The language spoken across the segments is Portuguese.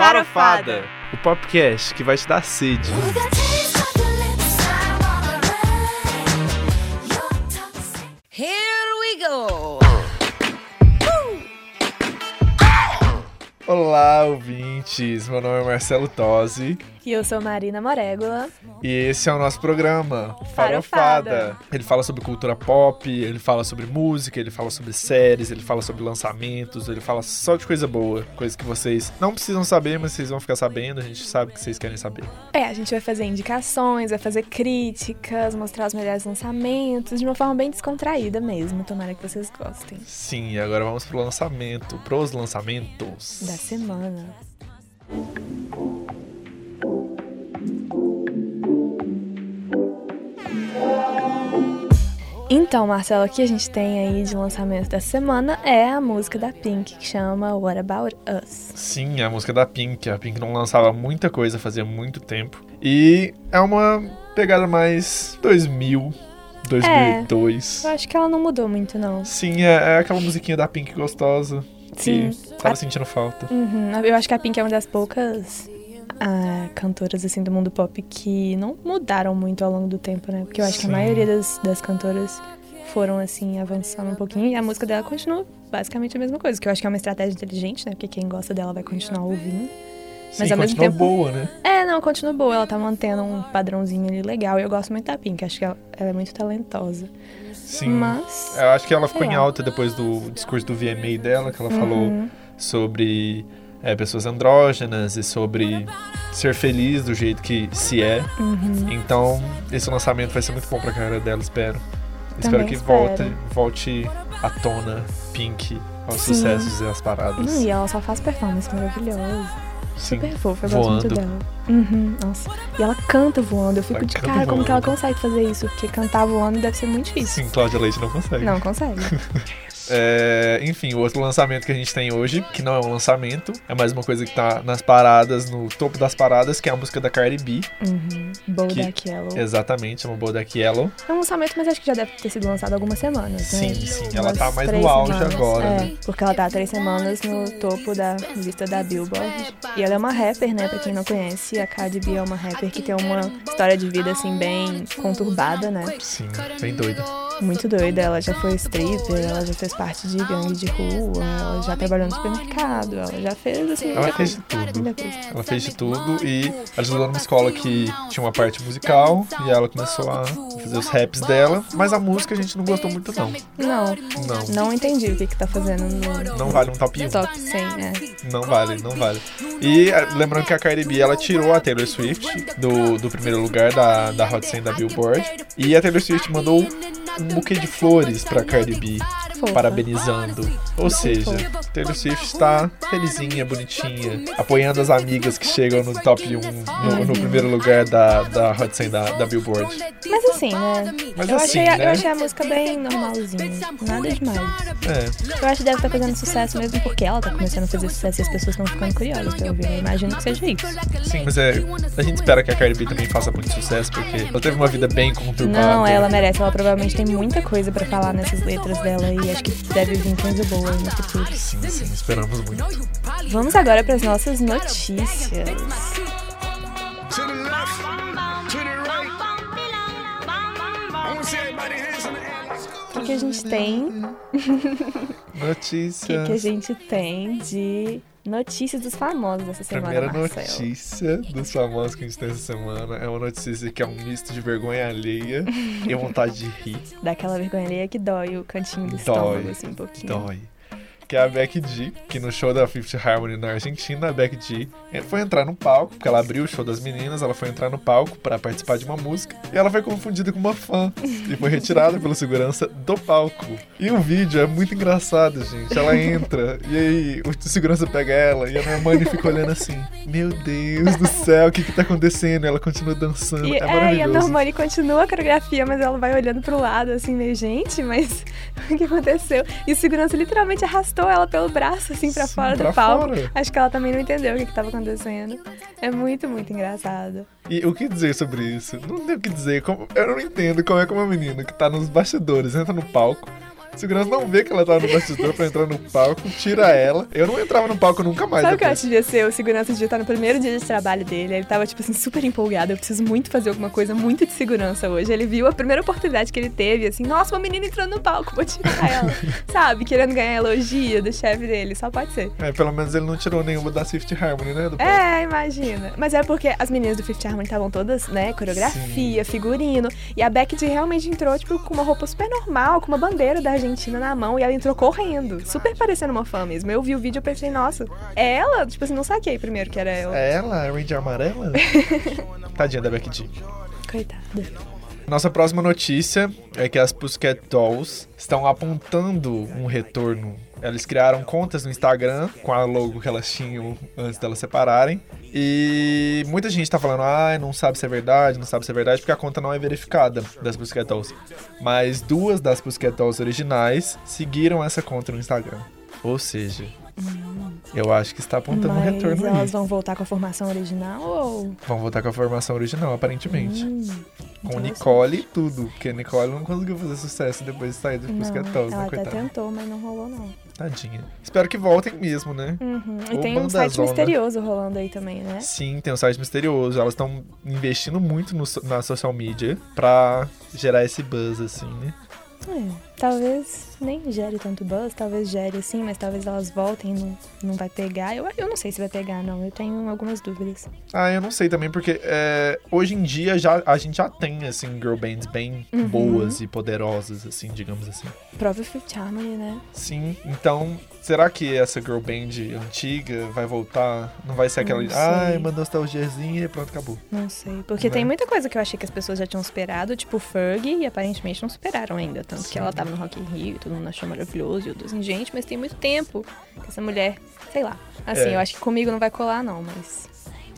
Farofada, o podcast que vai te dar sede. Here we go! Olá, ouvintes. Meu nome é Marcelo Tosi E eu sou Marina Morégula. e esse é o nosso programa Farofada. Ele fala sobre cultura pop, ele fala sobre música, ele fala sobre séries, ele fala sobre lançamentos, ele fala só de coisa boa, coisa que vocês não precisam saber, mas vocês vão ficar sabendo, a gente sabe que vocês querem saber. É, a gente vai fazer indicações, vai fazer críticas, mostrar os melhores lançamentos de uma forma bem descontraída mesmo. Tomara que vocês gostem. Sim, e agora vamos pro lançamento, pros lançamentos. Da semana. Então, Marcelo, o que a gente tem aí de lançamento da semana é a música da Pink, que chama What About Us. Sim, a música da Pink. A Pink não lançava muita coisa fazia muito tempo. E é uma pegada mais 2000, 2002. Eu acho que ela não mudou muito, não. Sim, é, é aquela musiquinha da Pink gostosa. Sim. Que tava sentindo falta. Uhum, Eu acho que a Pink é uma das poucas ah, cantoras assim do mundo pop que não mudaram muito ao longo do tempo, né? Porque eu acho que a Sim. maioria das, das cantoras foram assim avançando um pouquinho e a música dela continua basicamente a mesma coisa, que eu acho que é uma estratégia inteligente, né? Porque quem gosta dela vai continuar ouvindo. Sim, Mas ao mesmo continua tempo- boa, né? É, não, continua boa, ela tá mantendo um padrãozinho ali legal e eu gosto muito da Pink, acho que ela, ela é muito talentosa. Sim. Mas Eu acho que ela ficou sei em alta depois do discurso do VMA dela, que ela falou Uhum. sobre é, pessoas andrógenas e sobre ser feliz do jeito que se é. Uhum. Então, esse lançamento vai ser muito bom pra carreira dela, espero. espero Também que espero. volte, volte à tona Pink aos Sim. sucessos e às paradas. Não, e ela só faz performance maravilhosa. Sim, Super fofa, eu gosto muito voando. dela. Uhum, nossa. E ela canta voando. Eu fico Ela de cara como que ela voando. consegue fazer isso, porque cantar voando deve ser muito difícil. Sim, Cláudia Leite não consegue. Não consegue. É, enfim, o outro lançamento que a gente tem hoje, que não é um lançamento, é mais uma coisa que tá nas paradas, no topo das paradas, que é a música da Cardi B. Uhum. Bodak Yellow. Exatamente, uma Bodak Yellow. É um lançamento, mas acho que já deve ter sido lançado algumas semanas, Sim, né? sim, ela Umas tá mais no auge semanas. agora, É, né? porque ela tá há três semanas no topo da lista da Billboard. E ela é uma rapper, né? Pra quem não conhece, a Cardi B é uma rapper que tem uma história de vida, assim, bem conturbada, né? Sim, bem doida. Muito doida. Ela já foi stripper, ela já fez parte de gangue de rua, ela já trabalhou no supermercado, ela já fez assim. Ela fez de tudo. Ela fez de tudo e ela estudou numa escola que tinha uma parte musical e ela começou a fazer os raps dela, mas a música a gente não gostou muito não. Não, Não, não entendi o que, que tá fazendo no não vale um top 1. top 100, né? Não vale, não vale. E eh, lembrando que a Cardi B, ela tirou a Taylor Swift do, do primeiro lugar da, da Hot 100 da Billboard. E a Taylor Swift mandou um buquê de flores pra Cardi B, Fofa. parabenizando. Ou seja, Taylor Swift está felizinha, bonitinha, apoiando as amigas que chegam no top 1, no, no primeiro lugar da, da Hot 100 da, da Billboard. Mas assim, né? Mas eu, assim, achei, a- né? eu achei a música bem normalzinha. Nada demais. É, Eu acho que deve estar fazendo sucesso mesmo porque ela tá começando a fazer sucesso e as pessoas estão ficando curiosas pra ouvir. Eu imagino que seja isso. sim, mas é, a gente espera que a Cardi B também faça muito sucesso, porque ela teve uma vida bem conturbada. Não, ela merece. Ela provavelmente tem muita coisa pra falar nessas letras dela e acho que deve vir coisa boa no futuro. Sim, sim, esperamos muito. Vamos agora para as nossas notícias. O que, que a gente tem? O Notícia. que, que a gente tem de notícias dos famosos essa semana, Primeira Marcelo? notícia dos famosos que a gente tem essa semana é uma notícia que é um misto de vergonha alheia e vontade de rir. Daquela vergonha alheia que dói o cantinho do Dói. estômago, assim, um pouquinho. Dói. Que é a Becky G, que no show da Fifth Harmony na Argentina, a Becky G foi entrar no palco, porque ela abriu o show das meninas, ela foi entrar no palco pra participar de uma música, e ela foi confundida com uma fã, e foi retirada pelo segurança do palco. E o vídeo é muito engraçado, gente. Ela entra, e aí o segurança pega ela, e a minha mãe fica olhando assim, meu Deus do céu, o que que tá acontecendo? E ela continua dançando, E, é é, e a maravilhoso. Normani continua a coreografia, mas ela vai olhando pro lado, assim, meio, gente, mas o que aconteceu? E o segurança literalmente arrastou ela pelo braço, assim, pra Sim, fora pra do palco. fora. Acho que ela também não entendeu o que, que tava acontecendo. É muito, muito engraçado. E o que dizer sobre isso? Não tem o que dizer. Como- eu não entendo como é que uma menina que tá nos bastidores entra no palco, segurança não vê que ela tá no bastidor pra entrar no palco, tira ela. Eu não entrava no palco nunca mais. Sabe o que eu acho que devia ser? O segurança devia estar no primeiro dia de trabalho dele. Ele tava, tipo assim, super empolgado. Eu preciso muito fazer alguma coisa muito de segurança hoje. Ele viu a primeira oportunidade que ele teve, assim, nossa, uma menina entrando no palco, vou tirar ela. Sabe? Querendo ganhar elogio do chefe dele. Só pode ser. É, pelo menos ele não tirou nenhuma da Fifth Harmony, né? É, imagina. Mas é porque as meninas do Fifth Harmony estavam todas, né, coreografia, figurino. E a Becky realmente entrou, tipo, com uma roupa super normal, com uma bandeira da Argentina na mão. E ela entrou correndo. Super parecendo uma fã mesmo. Eu vi o vídeo e pensei, nossa, é ela? Tipo assim, não saquei primeiro que era ela. É ela, a Ranger amarela? Tadinha da Becky G. Coitada. Nossa próxima notícia é que as Pussycat Dolls estão apontando um retorno. Eles criaram contas no Instagram com a logo que elas tinham antes delas separarem. E muita gente tá falando, ah, não sabe se é verdade, não sabe se é verdade, porque a conta não é verificada das Pussycat. Mas duas das Pussycat originais seguiram essa conta no Instagram. Ou seja, eu acho que está apontando um Mas retorno aí. elas vão voltar com a formação original ou. Vão voltar com a formação original, aparentemente. Hum, Com. Nicole e tudo, porque Nicole não conseguiu fazer sucesso depois de sair do Dolls, ela né, até coitada? tentou, mas não rolou, não. Tadinha. Espero que voltem mesmo, né? Uhum. E tem um site misterioso rolando aí também, né? Sim, tem um site misterioso. Elas estão investindo muito no na social media pra gerar esse buzz, assim, né? É, talvez nem gere tanto buzz, talvez gere assim, mas talvez elas voltem e não, não vai pegar. Eu, eu não sei se vai pegar, não. Eu tenho algumas dúvidas. Ah, eu não sei também, porque é, hoje em dia já, a gente já tem, assim, girl bands bem Uhum. boas e poderosas, assim, digamos assim. Próprio Fifth Harmony, né? Sim, então, será que essa girl band antiga vai voltar? Não vai ser aquela, ai, uma nostalgiazinha e pronto, acabou. Não sei. Porque Né? tem muita coisa que eu achei que as pessoas já tinham superado, tipo Fergie, e aparentemente não superaram ainda. Tanto Sim. que ela tava no Rock in Rio, todo mundo achou maravilhoso, e eu assim, gente, mas tem muito tempo que essa mulher, sei lá. Assim, É. eu acho que comigo não vai colar, não, mas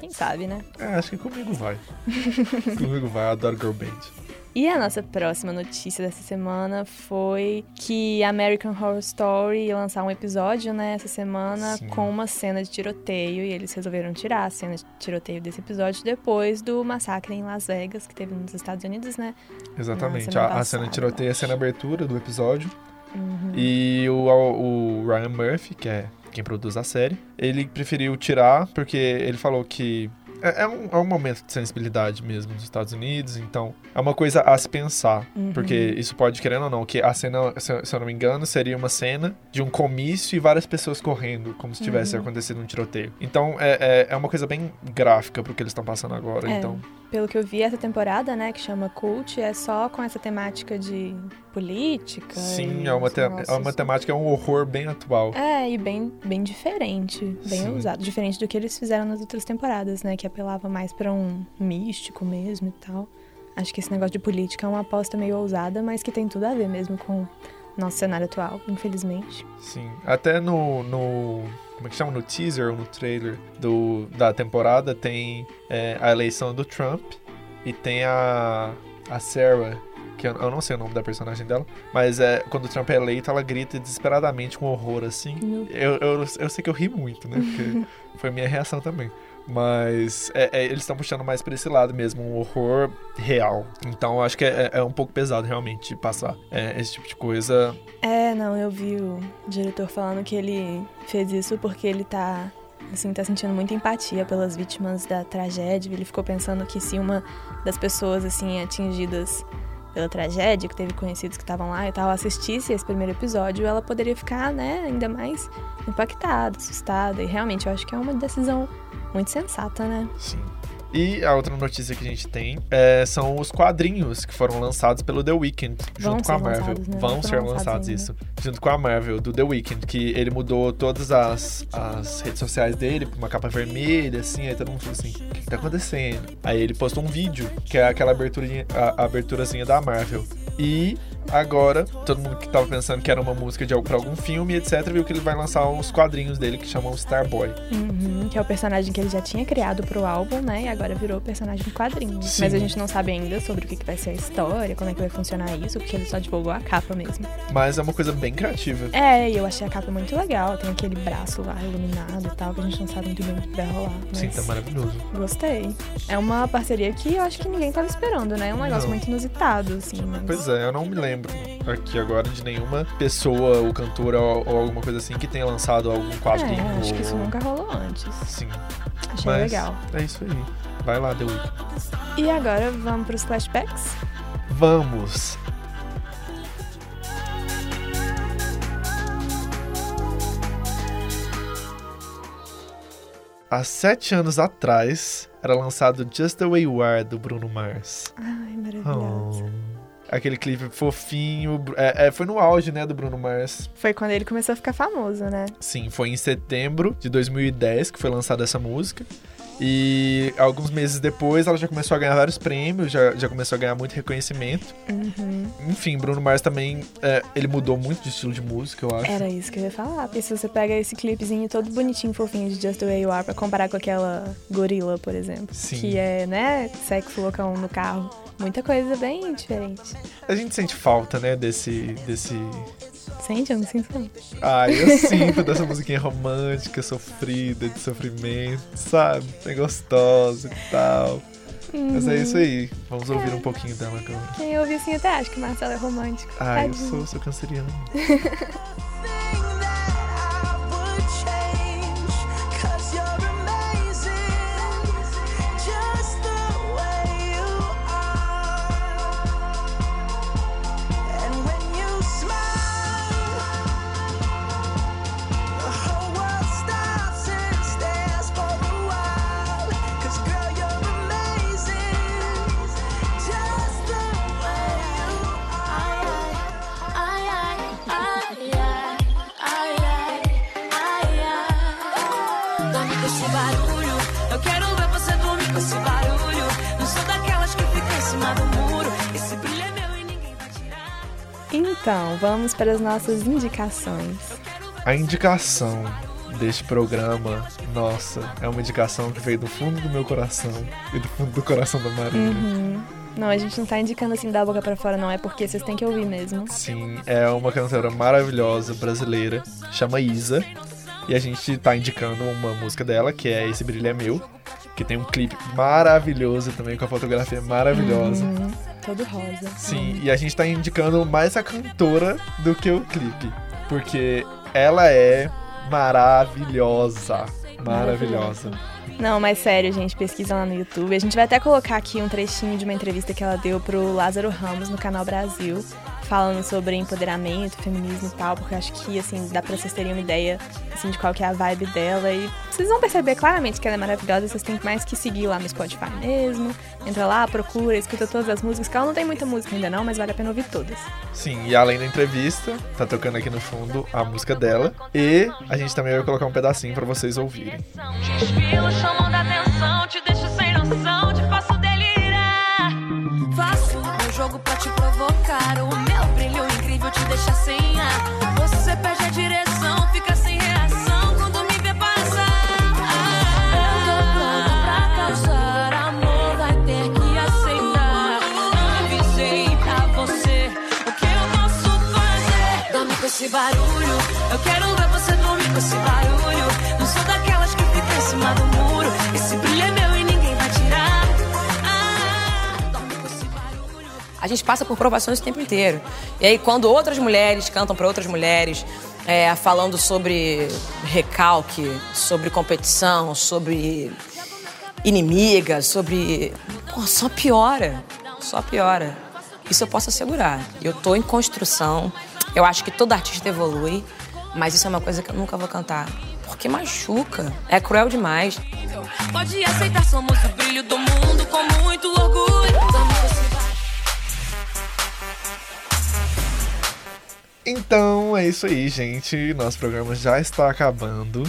quem sabe, né? É, acho que comigo vai. comigo vai, eu adoro girl band. E a nossa próxima notícia dessa semana foi que American Horror Story ia lançar um episódio, né, essa semana, Sim. com uma cena de tiroteio. E eles resolveram tirar a cena de tiroteio desse episódio depois do massacre em Las Vegas, que teve nos Estados Unidos, né? Exatamente. semana A, a cena de tiroteio é a cena abertura do episódio. Uhum. E o, o Ryan Murphy, que é quem produz a série, ele preferiu tirar porque ele falou que é, é um, é um momento de sensibilidade mesmo nos Estados Unidos, então é uma coisa a se pensar. Uhum. Porque isso pode, querendo ou não, que a cena, se, eu- se eu não me engano, seria uma cena de um comício e várias pessoas correndo, como se tivesse Uhum. acontecido um tiroteio. Então é, é, é uma coisa bem gráfica pro que eles estão passando agora. É. Então, Pelo que eu vi, essa temporada, né, que chama Cult, é só com essa temática de política. sim, é uma, te- é uma temática, é um horror bem atual. É, e bem, bem diferente, bem Sim. ousado. Diferente do que eles fizeram nas outras temporadas, né? Que apelava mais pra um místico mesmo e tal. Acho que esse negócio de política é uma aposta meio ousada, mas que tem tudo a ver mesmo com nosso cenário atual, infelizmente. Sim, até no, no como é que chama? No teaser ou no trailer do, da temporada tem é, a eleição do Trump e tem a, a Sarah, que eu, eu não sei o nome da personagem dela, mas é, quando o Trump é eleito, ela grita desesperadamente com horror, assim. Eu, eu, eu sei que eu ri muito, né? Porque foi minha reação também. Mas é, é, eles estão puxando mais pra esse lado mesmo, um horror real. Então acho que é, é um pouco pesado realmente passar é, esse tipo de coisa. É, não, eu vi o diretor falando que ele fez isso porque ele tá, assim, tá sentindo muita empatia pelas vítimas da tragédia. Ele ficou pensando que se uma das pessoas, assim, atingidas pela tragédia, que teve conhecidos que estavam lá e tal, assistisse esse primeiro episódio, ela poderia ficar, né, ainda mais impactada, assustada. E realmente eu acho que é uma decisão muito sensata, né? Sim. E a outra notícia que a gente tem é, são os quadrinhos que foram lançados pelo The Weeknd junto com a Marvel. lançados, né? Vão ser lançados, ainda. isso. Junto com a Marvel, do The Weeknd, que ele mudou todas as, as redes sociais dele pra uma capa vermelha, assim, aí todo mundo falou assim, o que, que tá acontecendo? Aí ele postou um vídeo, que é aquela aberturinha, a, a aberturazinha da Marvel. E agora, todo mundo que tava pensando que era uma música de, pra algum filme, etc., viu que ele vai lançar os quadrinhos dele que chamam Starboy. Uhum, que é o personagem que ele já tinha criado pro álbum, né? E agora virou personagem em quadrinhos. Sim. Mas a gente não sabe ainda sobre o que, que vai ser a história, como é que vai funcionar isso, porque ele só divulgou a capa mesmo. Mas é uma coisa bem criativa. É, e eu achei a capa muito legal. Tem aquele braço lá iluminado e tal, que a gente não sabe muito bem o que vai rolar. Mas Sim, tá maravilhoso. gostei. É uma parceria que eu acho que ninguém tava esperando, né? É um negócio Não. muito inusitado, assim. Mas... Pois é, eu não me lembro lembro aqui agora de nenhuma pessoa, ou cantora, ou, ou alguma coisa assim, que tenha lançado algum quadrinho. É, acho que isso ou- nunca rolou antes. Sim. Achei Mas legal. é isso aí. Vai lá, The Weeknd. E agora vamos pros flashbacks? Vamos. Há sete anos atrás, era lançado Just the Way You Are, do Bruno Mars. Ai, maravilhoso. Oh. Aquele clipe fofinho. é, é, foi no auge, né, do Bruno Mars. Foi quando ele começou a ficar famoso, né? Sim, foi em setembro de 2010 que foi lançada essa música. E alguns meses depois ela já começou a ganhar vários prêmios, já, já começou a ganhar muito reconhecimento. Uhum. Enfim, Bruno Mars também, é, ele mudou muito de estilo de música, eu acho. Era isso que eu ia falar. Porque se você pega esse clipezinho todo bonitinho, fofinho de Just the Way You Are pra comparar com aquela gorila, por exemplo. Sim. Que é, né, sexo loucão no carro. Muita coisa bem diferente. A gente sente falta, né, desse... desse... Sente? Eu não sinto não. Ah, eu sinto dessa musiquinha romântica, sofrida, de sofrimento, sabe? É gostosa e tal. Mas é isso aí. Vamos ouvir um pouquinho dela agora. Quem ouve assim até acha que Marcelo é romântico. Ah, eu sou, sou canceriano. Então, vamos para as nossas indicações. A indicação deste programa, nossa, é uma indicação que veio do fundo do meu coração e do fundo do coração da Marília. Uhum. Não, a gente não tá indicando assim da boca pra fora, não. É porque vocês têm que ouvir mesmo. Sim, é uma cantora maravilhosa brasileira, chama Isa. E a gente tá indicando uma música dela, que é Esse Brilho é Meu, que tem um clipe maravilhoso também, com a fotografia maravilhosa. Uhum. Todo rosa. Sim, e a gente tá indicando mais a cantora do que o clipe. Porque ela é maravilhosa. Maravilhosa. Não, mas sério, gente, pesquisa lá no YouTube. A gente vai até colocar aqui um trechinho de uma entrevista que ela deu pro Lázaro Ramos no canal Brasil, falando sobre empoderamento, feminismo e tal, porque eu acho que, assim, dá pra vocês terem uma ideia, assim, de qual que é a vibe dela. E vocês vão perceber claramente que ela é maravilhosa, vocês têm mais que seguir lá no Spotify mesmo. Entra lá, procura, escuta todas as músicas, que ela não tem muita música ainda não, mas vale a pena ouvir todas. Sim, e além da entrevista, tá tocando aqui no fundo a música dela. E a gente também vai colocar um pedacinho pra vocês ouvirem. Desfilo, chamando a atenção. Barulho. Eu quero ver você dormir com esse barulho. Não sou daquelas que ficam em cima do muro. Esse brilho é meu e ninguém vai tirar. Ah, dorme com esse barulho. A gente passa por provações o tempo inteiro. E aí, quando outras mulheres cantam para outras mulheres, é, falando sobre recalque, sobre competição, sobre inimiga, sobre. Pô, só piora. Só piora. Isso eu posso assegurar. Eu tô em construção. Eu acho que todo artista evolui, mas isso é uma coisa que eu nunca vou cantar. Porque machuca. É cruel demais. Pode aceitar, somos o brilho do mundo com muito orgulho. Então é isso aí, gente. Nosso programa já está acabando.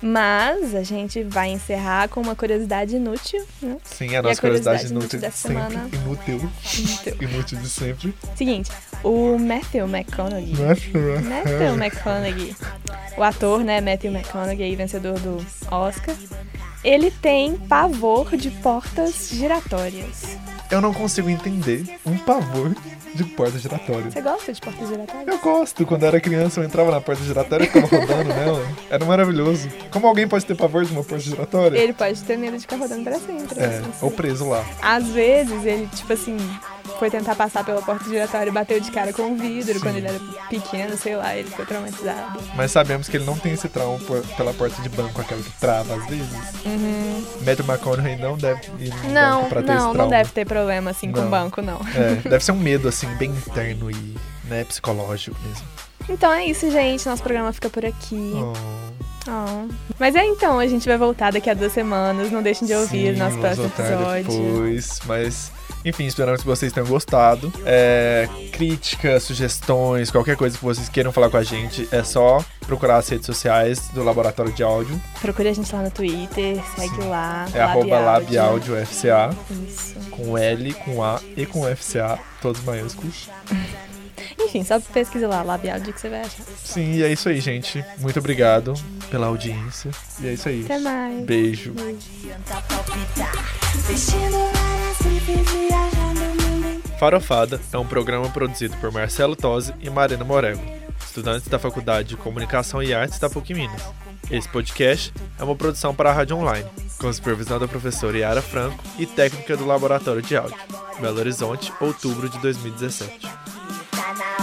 Mas a gente vai encerrar com uma curiosidade inútil, né? Sim, a nossa a curiosidade curiosidade inútil dessa sempre. semana? Inútil. Inútil. Inútil de sempre. Seguinte, o Matthew McConaughey. Matthew McConaughey. O ator, né, Matthew McConaughey, vencedor do Oscar. Ele tem pavor de portas giratórias. Eu não consigo entender um pavor de porta giratória. Você gosta de portas giratórias? Eu gosto. Quando eu era criança, eu entrava na porta giratória e ficava rodando nela. Era maravilhoso. Como alguém pode ter pavor de uma porta giratória? Ele pode ter medo de ficar rodando pra sempre. É, né? ou preso lá. Às vezes ele, tipo assim, foi tentar passar pela porta giratória e bateu de cara com o vidro quando ele era pequeno, sei lá, ele ficou traumatizado. Mas sabemos que ele não tem esse trauma pela porta de banco, aquela que trava às vezes. Uhum. Matthew McConaughey não deve ir no Não, banco pra ter esse não, não trauma. deve ter problema assim com Não. banco, não. É, deve ser um medo, assim, bem interno e né, psicológico mesmo. Então é isso, gente. Nosso programa fica por aqui. Oh, Oh. Mas é então, a gente vai voltar daqui a duas semanas. Não deixem de ouvir sim, nosso próximo episódio. Depois, mas, enfim, esperamos que vocês tenham gostado. É, críticas, sugestões, qualquer coisa que vocês queiram falar com a gente, é só procurar as redes sociais do Laboratório de Áudio. Procure a gente lá no Twitter, segue lá. É arroba. LabAudioFCA, Isso. com L, com A e com FCA, todos maiúsculos. Enfim, só pesquisa lá, Labiaudio, que você vai achar. Sim, e é isso aí, gente. Muito obrigado pela audiência. E é isso aí. Até mais. Beijo. Tenta Farofada é um programa produzido por Marcelo Tosi e Marina Morego, estudantes da Faculdade de Comunicação e Artes da PUC Minas. Esse podcast é uma produção para a Rádio Online, com supervisão da professora Yara Franco e técnica do Laboratório de Áudio, Belo Horizonte, outubro de 2017. Tá na